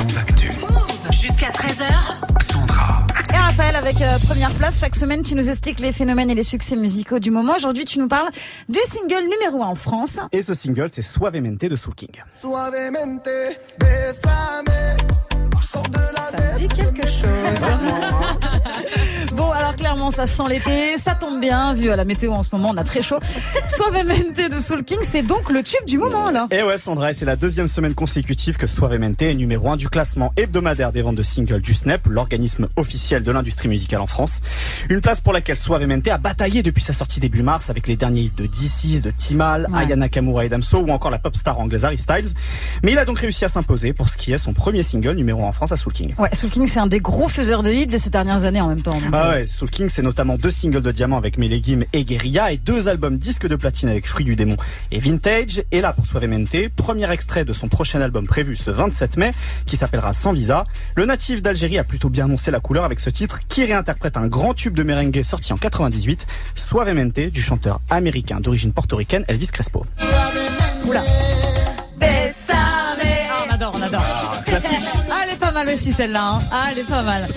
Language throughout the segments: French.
Move Actu. Jusqu'à 13h. Sandra. Et Raphaël, avec euh, première place, chaque semaine, tu nous expliques les phénomènes et les succès musicaux du moment. Aujourd'hui, tu nous parles du single numéro 1 en France. Et ce single, c'est Suavemente de Soul King. Suavemente, besame. Sors de la Ça me dit quelque chose. Ça sent l'été, ça tombe bien, vu à la météo en ce moment, on a très chaud. Suavemente de Soul King, c'est donc le tube du moment, alors. Et ouais, Sandra, c'est la deuxième semaine consécutive que Suavemente est numéro 1 du classement hebdomadaire des ventes de singles du SNEP, l'organisme officiel de l'industrie musicale en France. Une place pour laquelle Suavemente a bataillé depuis sa sortie début mars avec les derniers hits de D6, de Timal, Ouais. Aya Nakamura et Damso ou encore la pop star anglaise Harry Styles. Mais il a donc réussi à s'imposer pour ce qui est son premier single numéro 1 en France à Soul King. Ouais, Soul King, c'est un des gros faiseurs de hits de ces dernières années en même temps. donc, Ah ouais, Soul King, c'est notamment deux singles de diamant avec Melegim et Guerilla et deux albums disques de platine avec Fruits du démon et Vintage. Et là, pour Suavemente, premier extrait de son prochain album prévu ce 27 mai, qui s'appellera Sans Visa. Le natif d'Algérie a plutôt bien annoncé la couleur avec ce titre qui réinterprète un grand tube de merengue sorti en 98, Suavemente, du chanteur américain d'origine portoricaine Elvis Crespo. Oula. Ah, on adore, on adore. Ah, elle est pas mal aussi celle-là. hein. Ah, elle est pas mal.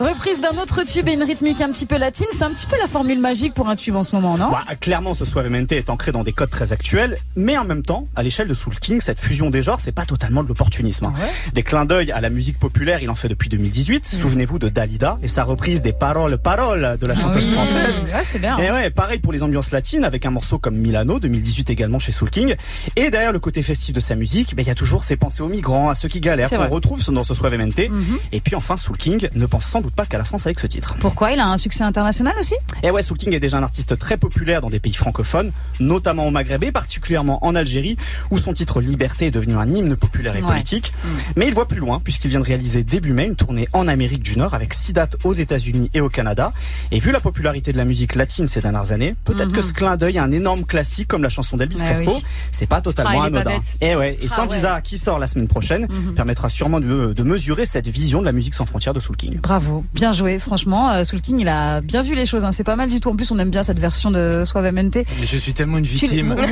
Reprise d'un autre tube et une rythmique un petit peu latine. C'est un petit peu la formule magique pour un tube en ce moment, non? Bah, clairement, ce Suavemente est ancré dans des codes très actuels, mais en même temps, à l'échelle de Soul King, cette fusion des genres, c'est pas totalement de l'opportunisme. hein. Ah ouais? Des clins d'œil à la musique populaire, il en fait depuis 2018. Souvenez-vous de Dalida et sa reprise des paroles paroles de la chanteuse Ah Oui. française. Ouais, c'était bien. Et ouais, pareil pour les ambiances latines avec un morceau comme Milano 2018 également chez Soul King. Et derrière le côté festif de sa musique, ben, il y a toujours ces pensées aux migrants, à ceux qui galèrent qu'on retrouve dans ce Suavemente. Mhm. Et puis enfin, Soul King ne pense sans doute pas qu'à la France avec ce titre. Pourquoi? Il a un succès international aussi? Et ouais, Soul King est déjà un artiste très populaire dans des pays francophones, notamment au Maghreb et particulièrement en Algérie, où son titre Liberté est devenu un hymne populaire et Ouais. politique. Mais il voit plus loin, puisqu'il vient de réaliser début mai une tournée en Amérique du Nord avec six dates aux États-Unis et au Canada. Et vu la popularité de la musique latine ces dernières années, peut-être que ce clin d'œil à un énorme classique comme la chanson d'Elvis Ouais, Crespo, oui. c'est pas totalement Ah, anodin. Et ouais, et Ah, sans ouais. visa qui sort la semaine prochaine, permettra sûrement de, de mesurer cette vision de la musique sans frontières de Soul King. Bravo, bien joué. Franchement, euh, Soul King, il a bien vu les choses. hein. C'est pas mal du tout. En plus, on aime bien cette version de Suavemente. Mais je suis tellement une victime.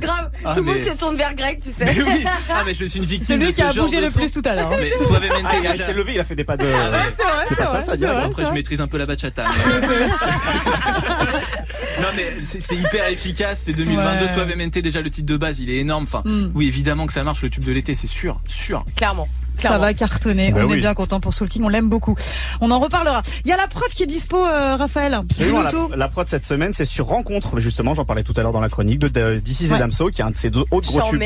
Grave, Ah, tout le monde se tourne vers Greg, tu sais. Mais oui. Ah mais je suis une victime Celui de qui a bougé le son. plus tout à l'heure. Mais Suavemente, Ah, il déjà. s'est levé, il a fait des pas de, C'est vrai, de c'est pas vrai, ça, c'est direct. vrai. Après, je maîtrise un peu la bachata. mais- non, mais c'est hyper efficace. C'est 2022. Ouais. Suavemente, déjà, le titre de base, il est énorme. Enfin, Mm. oui, évidemment que ça marche. Le tube de l'été, c'est sûr, sûr. Clairement. Ça va cartonner. Bah on est bien content pour Soul King. On l'aime beaucoup. On en reparlera. Il y a la prod qui est dispo, euh, Raphaël. Absolument, la, la prod cette semaine, c'est sur Rencontre. Justement, j'en parlais tout à l'heure dans la chronique de, Ouais. et Damso, qui est un de ces deux autres gros tubes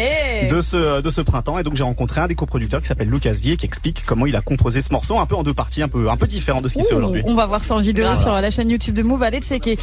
de ce, de ce printemps. Et donc, j'ai rencontré un des coproducteurs qui s'appelle Lucas Vie et qui explique comment il a composé ce morceau un peu en deux parties, un peu, un peu différent de ce qui se fait aujourd'hui. on va voir ça en vidéo sur la chaîne YouTube de Move. Allez checker.